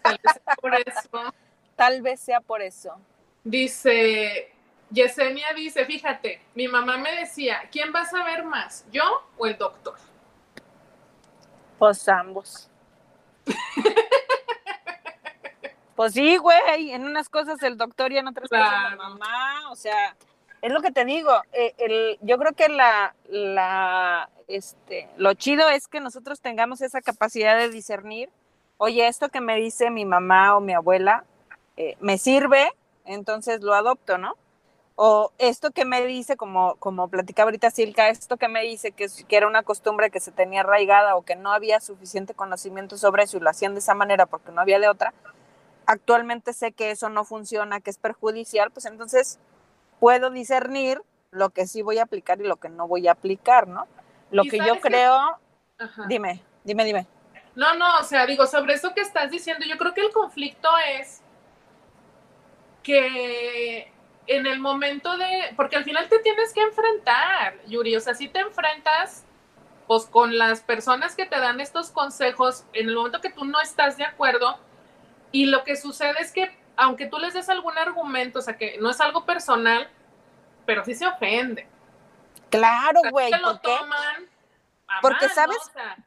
tal vez sea por eso. Tal vez sea por eso. Dice, Yesenia dice, fíjate, mi mamá me decía, ¿quién va a saber más, yo o el doctor? Pues ambos. [laughs] pues sí, güey, en unas cosas el doctor y en otras cosas la mamá, o sea, es lo que te digo, eh, yo creo que la, este, lo chido es que nosotros tengamos esa capacidad de discernir, oye, esto que me dice mi mamá o mi abuela, eh, me sirve, entonces lo adopto, ¿no? o esto que me dice, como, como platicaba ahorita Silka, esto que me dice que, que era una costumbre que se tenía arraigada o que no había suficiente conocimiento sobre eso y lo hacían de esa manera porque no había de otra, actualmente sé que eso no funciona, que es perjudicial, pues entonces puedo discernir lo que sí voy a aplicar y lo que no voy a aplicar, ¿no? Lo que yo creo, dime, dime, dime. No, no, o sea, digo, sobre eso que estás diciendo, yo creo que el conflicto es que en el momento de, porque al final te tienes que enfrentar, Yuri, o sea, si te enfrentas, pues con las personas que te dan estos consejos, en el momento que tú no estás de acuerdo, y lo que sucede es que, aunque tú les des algún argumento, o sea, que no es algo personal, pero sí se ofende. Claro, güey. porque sabes,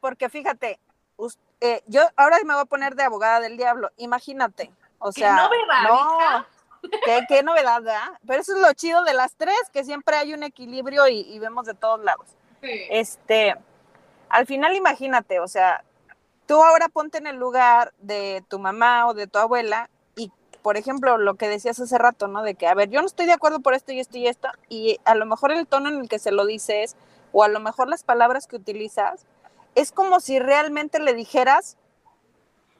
porque fíjate, eh, yo ahora me voy a poner de abogada del diablo, imagínate. O sea, no, ¿Qué, novedad, ¿verdad? Pero eso es lo chido de las tres, que siempre hay un equilibrio y, vemos de todos lados. Este, al final imagínate, o sea, tú ahora ponte en el lugar de tu mamá o de tu abuela por ejemplo, lo que decías hace rato, ¿no? De que, a ver, yo no estoy de acuerdo por esto y esto y esto, y a lo mejor el tono en el que se lo dices o a lo mejor las palabras que utilizas, es como si realmente le dijeras,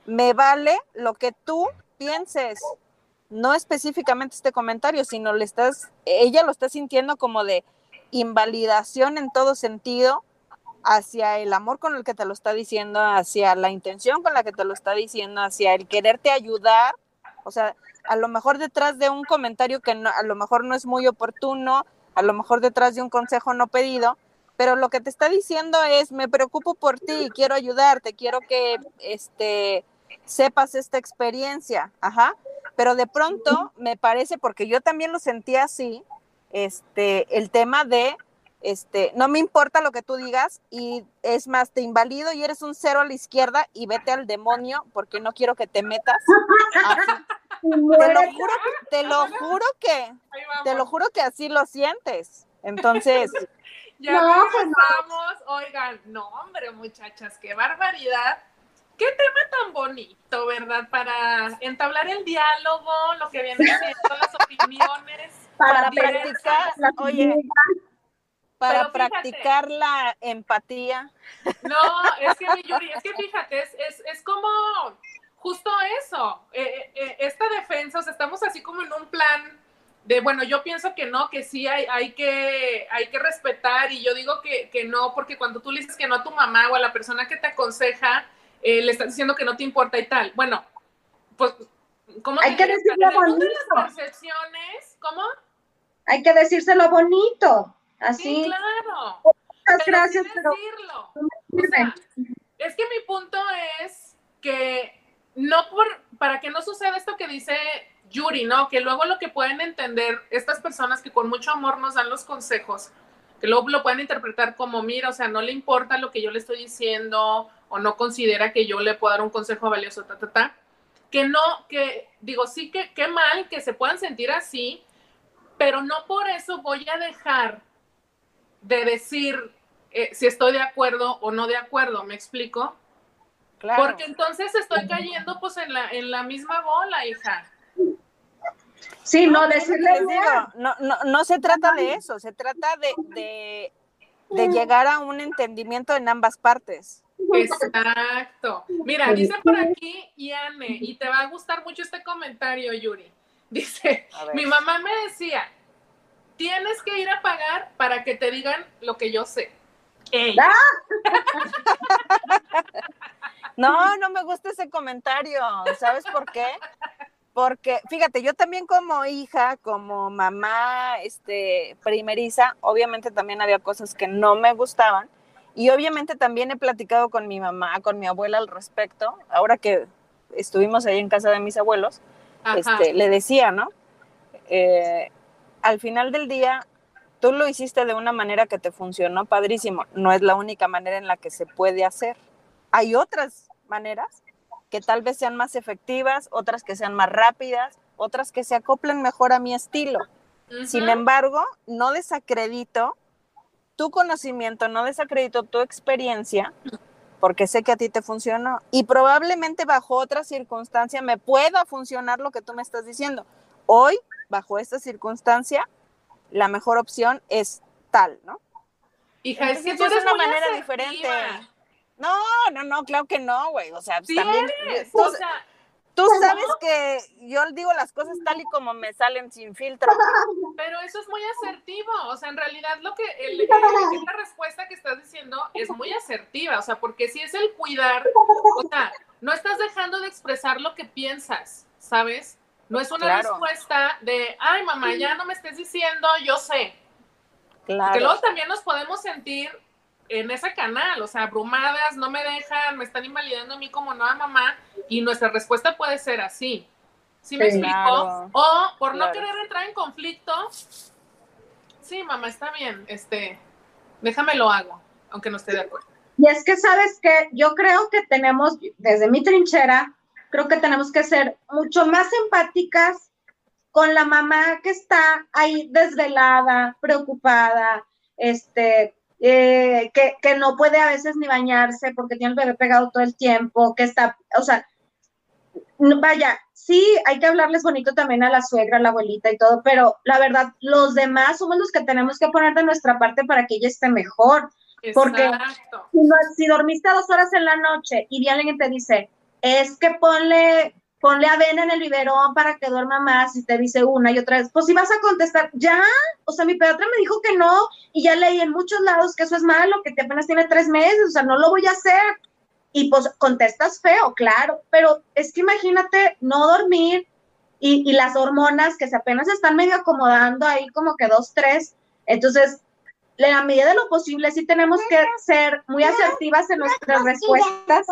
me vale lo que tú pienses, no específicamente este comentario, sino le estás, ella lo está sintiendo como de invalidación en todo sentido hacia el amor con el que te lo está diciendo, hacia la intención con la que te lo está diciendo, hacia el quererte ayudar, o sea, a lo mejor detrás de un comentario que a lo mejor no es muy oportuno, a lo mejor detrás de un consejo no pedido, pero lo que te está diciendo es, me preocupo por ti, quiero ayudarte, quiero que este sepas esta experiencia, ajá, pero de pronto me parece, porque yo también lo sentía así, este, el tema de, este, no me importa lo que tú digas y es más, te invalido y eres un cero a la izquierda y vete al demonio porque no quiero que te metas. [laughs] Te lo juro, te lo juro que, te lo juro que así lo sientes. Entonces, [laughs] ya no, pues oigan, no hombre, muchachas, qué barbaridad qué tema tan bonito, ¿verdad? Para entablar el diálogo, lo que viene siendo las [laughs] opiniones. Para, practicar, oye, para practicar la empatía. No, es que, Yuri, es que fíjate, es, es, como justo eso, eh, eh, eh, esta defensa, o sea, estamos así como en un plan de, bueno, yo pienso que no, que sí hay, hay, que, hay que respetar y yo digo que, que no, porque cuando tú le dices que no a tu mamá o a la persona que te aconseja, eh, le estás diciendo que no te importa y tal. Bueno, pues, ¿cómo Hay que decirlo bonito. Las percepciones, ¿cómo? Hay que decírselo bonito, así. Sí, claro. Muchas gracias. decirlo. es que mi punto es que no por, para que no suceda esto que dice Yuri, ¿no? Que luego lo que pueden entender estas personas que con mucho amor nos dan los consejos, que luego lo pueden interpretar como, mira, o sea, no le importa lo que yo le estoy diciendo o no considera que yo le puedo dar un consejo valioso, ta, ta, ta. Que no, que digo, sí que qué mal que se puedan sentir así, pero no por eso voy a dejar de decir eh, si estoy de acuerdo o no de acuerdo, ¿me explico? Claro. Porque entonces estoy cayendo pues en la, en la misma bola, hija. Sí, no, decirle no, no, no se trata de eso, se trata de, de, de llegar a un entendimiento en ambas partes. Exacto. Mira, dice por aquí Iane, y te va a gustar mucho este comentario, Yuri. Dice, mi mamá me decía, tienes que ir a pagar para que te digan lo que yo sé. [laughs] No, no me gusta ese comentario. ¿Sabes por qué? Porque, fíjate, yo también como hija, como mamá, este, primeriza, obviamente también había cosas que no me gustaban, y obviamente también he platicado con mi mamá, con mi abuela al respecto. Ahora que estuvimos ahí en casa de mis abuelos, este, le decía, ¿no? Eh, al final del día, tú lo hiciste de una manera que te funcionó padrísimo. No es la única manera en la que se puede hacer. Hay otras maneras que tal vez sean más efectivas, otras que sean más rápidas, otras que se acoplen mejor a mi estilo. Sin embargo, no desacredito tu conocimiento, no desacredito tu experiencia, porque sé que a ti te funcionó y probablemente bajo otra circunstancia me pueda funcionar lo que tú me estás diciendo. Hoy, bajo esta circunstancia, la mejor opción es tal, ¿no? Hija, es que tú eres una manera diferente. No, no, no, claro que no, güey. O sea, pues también. o sea, Tú sabes que yo digo las cosas tal y como me salen sin filtro. Pero eso es muy asertivo. O sea, en realidad lo que el, esta respuesta que estás diciendo es muy asertiva. O sea, porque si es el cuidar, o sea, no estás dejando de expresar lo que piensas, ¿sabes? No es una respuesta de, ay, mamá, ya no me estés diciendo, yo sé. Claro. Que luego también nos podemos sentir en ese canal, o sea, abrumadas, no me dejan, me están invalidando a mí como nueva mamá, y nuestra respuesta puede ser así. ¿Sí me explico? O por no querer entrar en conflicto, sí, mamá, está bien, este, déjame lo hago, aunque no esté de acuerdo. Y es que, ¿sabes que Yo creo que tenemos, desde mi trinchera, creo que tenemos que ser mucho más empáticas con la mamá que está ahí desvelada, preocupada, este, eh, que, que, no puede a veces ni bañarse porque tiene el bebé pegado todo el tiempo, que está, o sea, vaya, sí, hay que hablarles bonito también a la suegra, a la abuelita y todo, pero la verdad, los demás somos los que tenemos que poner de nuestra parte para que ella esté mejor. Porque si, si dormiste dos horas en la noche y alguien te dice, es que ponle ponle avena en el biberón para que duerma más y te dice una y otra vez, pues si vas a contestar, ya, o sea, mi pediatra me dijo que no y ya leí en muchos lados que eso es malo, que te apenas tiene tres meses, o sea, no lo voy a hacer. Y pues contestas feo, claro, pero es que imagínate no dormir y, y las hormonas que se apenas están medio acomodando ahí como que dos, tres, entonces en la medida de lo posible sí tenemos que ser muy asertivas en nuestras respuestas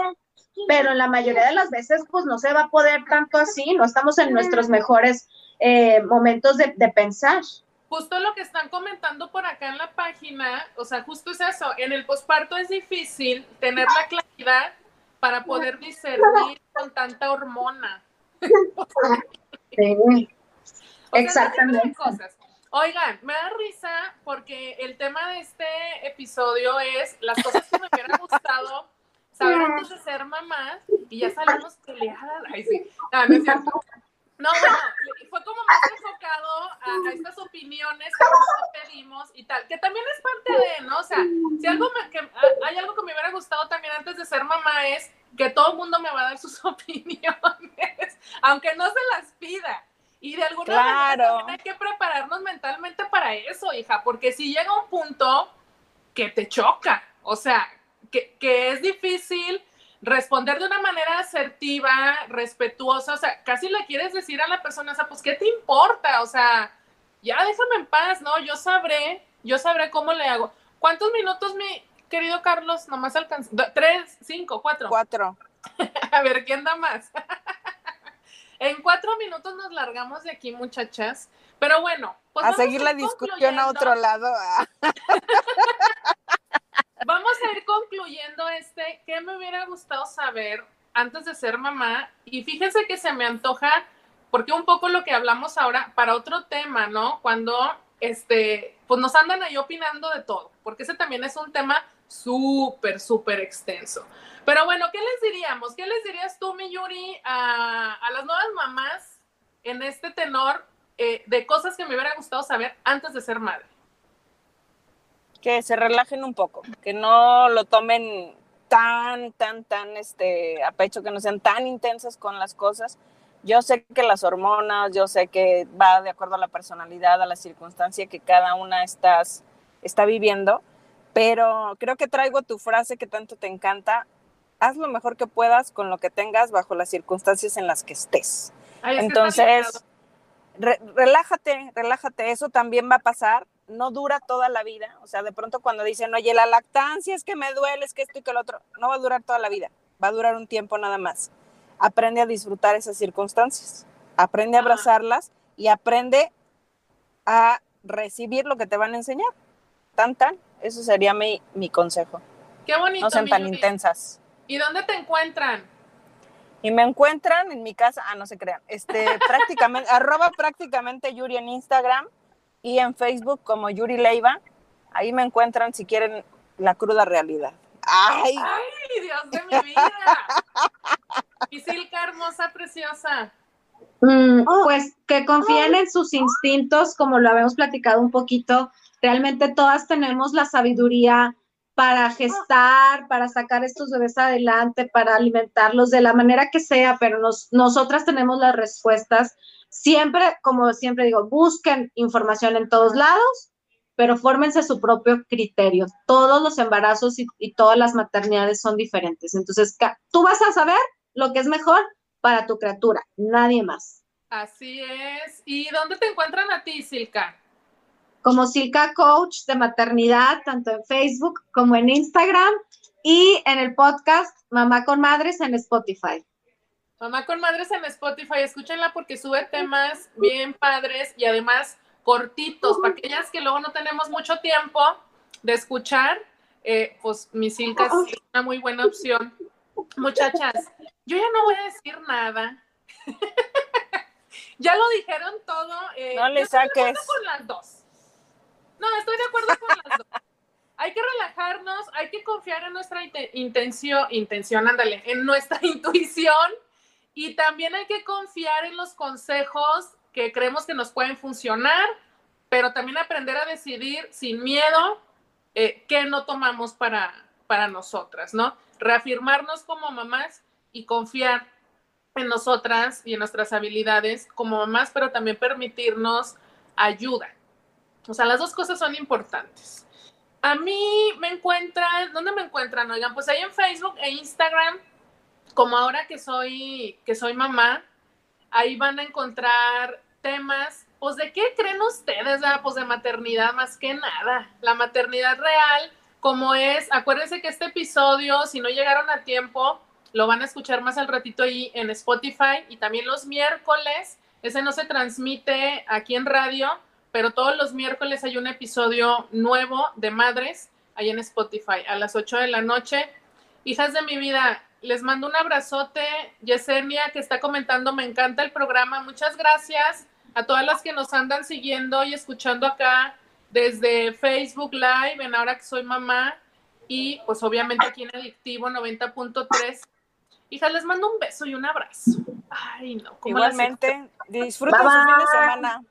pero en la mayoría de las veces pues no se va a poder tanto así, no estamos en nuestros mejores eh, momentos de, pensar. Justo lo que están comentando por acá en la página, o sea, justo es eso, en el posparto es difícil tener la claridad para poder discernir con tanta hormona. Sí. Exactamente. Oigan, me da risa porque el tema de este episodio es las cosas que me hubieran gustado saber antes de ser mamás y ya salimos peleadas. Ay, sí. No, no es cierto. No, bueno, fue como más enfocado a, estas opiniones que nosotros pedimos y tal, que también es parte de, ¿no? O sea, si algo me, que, hay algo que me hubiera gustado también antes de ser mamá es que todo el mundo me va a dar sus [laughs] opiniones, aunque no se las pida. Y de alguna manera también hay que prepararnos mentalmente para eso, hija, porque si llega un punto que te choca, o sea, que, es difícil responder de una manera asertiva, respetuosa, o sea, casi le quieres decir a la persona, o sea, pues, ¿qué te importa? O sea, ya déjame en paz, ¿no? Yo sabré, yo sabré cómo le hago. ¿Cuántos minutos, mi querido Carlos, nomás alcanza? ¿Tres, cinco, cuatro? Cuatro. [laughs] a ver, ¿quién da más? [laughs] en cuatro minutos nos largamos de aquí, muchachas. Pero bueno, pues a seguir la discusión a otro lado. [laughs] Vamos a ir concluyendo este, ¿qué me hubiera gustado saber antes de ser mamá? Y fíjense que se me antoja, porque un poco lo que hablamos ahora, para otro tema, ¿no? Cuando, este, pues nos andan ahí opinando de todo, porque ese también es un tema súper, súper extenso. Pero bueno, ¿qué les diríamos? ¿Qué les dirías tú, mi Yuri, a, las nuevas mamás en este tenor eh, de cosas que me hubiera gustado saber antes de ser madre? Que se relajen un poco, que no lo tomen tan, tan, tan este, a pecho, que no sean tan intensas con las cosas. Yo sé que las hormonas, yo sé que va de acuerdo a la personalidad, a la circunstancia que cada una estás, está viviendo, pero creo que traigo tu frase que tanto te encanta, haz lo mejor que puedas con lo que tengas bajo las circunstancias en las que estés. Entonces, relájate, relájate, eso también va a pasar no dura toda la vida. O sea, de pronto cuando dicen, oye, la lactancia es que me duele, es que esto y que lo otro, no va a durar toda la vida, va a durar un tiempo nada más. Aprende a disfrutar esas circunstancias, aprende a abrazarlas y aprende a recibir lo que te van a enseñar. Tan, tan, eso sería mi, mi consejo. Qué bonito. No sean tan intensas. ¿Y dónde te encuentran? Y me encuentran en mi casa, ah, no se crean, este, [laughs] prácticamente, arroba prácticamente Yuri en Instagram y en Facebook como Yuri Leiva. Ahí me encuentran si quieren la cruda realidad. ¡Ay! ¡Ay, Dios de mi vida! [laughs] Silka, hermosa, preciosa. Mm, pues que confíen en sus instintos, como lo habíamos platicado un poquito. Realmente todas tenemos la sabiduría para gestar, para sacar estos bebés adelante, para alimentarlos de la manera que sea, pero nosotras tenemos las respuestas. Siempre, como siempre digo, busquen información en todos lados, pero fórmense su propio criterio. Todos los embarazos y, y todas las maternidades son diferentes. Entonces, tú vas a saber lo que es mejor para tu criatura, nadie más. Así es. ¿Y dónde te encuentran a ti, Silka? como Silka Coach de maternidad, tanto en Facebook como en Instagram y en el podcast Mamá con Madres en Spotify. Mamá con Madres en Spotify, escúchenla porque sube temas bien padres y además cortitos, para aquellas que luego no tenemos mucho tiempo de escuchar, eh, pues mi Silka es una muy buena opción. Muchachas, yo ya no voy a decir nada. [laughs] ya lo dijeron todo. Eh, no le saques. Con las dos. No, estoy de acuerdo con las dos. Hay que relajarnos, hay que confiar en nuestra intención, intención, ándale, en nuestra [laughs] intuición y también hay que confiar en los consejos que creemos que nos pueden funcionar, pero también aprender a decidir sin miedo eh, qué no tomamos para, para nosotras, ¿no? Reafirmarnos como mamás y confiar en nosotras y en nuestras habilidades como mamás, pero también permitirnos ayuda. O sea, las dos cosas son importantes. A mí me encuentran, ¿dónde me encuentran? Oigan, pues ahí en Facebook e Instagram, como ahora que soy, que soy mamá, ahí van a encontrar temas, pues de qué creen ustedes, ah? pues de maternidad más que nada, la maternidad real, como es, acuérdense que este episodio, si no llegaron a tiempo, lo van a escuchar más al ratito ahí en Spotify y también los miércoles, ese no se transmite aquí en radio, pero todos los miércoles hay un episodio nuevo de Madres ahí en Spotify a las 8 de la noche. Hijas de mi vida, les mando un abrazote. Yesenia, que está comentando, me encanta el programa. Muchas gracias a todas las que nos andan siguiendo y escuchando acá desde Facebook Live, en Ahora que soy mamá, y pues obviamente aquí en Adictivo 90.3. Hijas, les mando un beso y un abrazo. Ay, no. Igualmente, disfruten su fin de semana.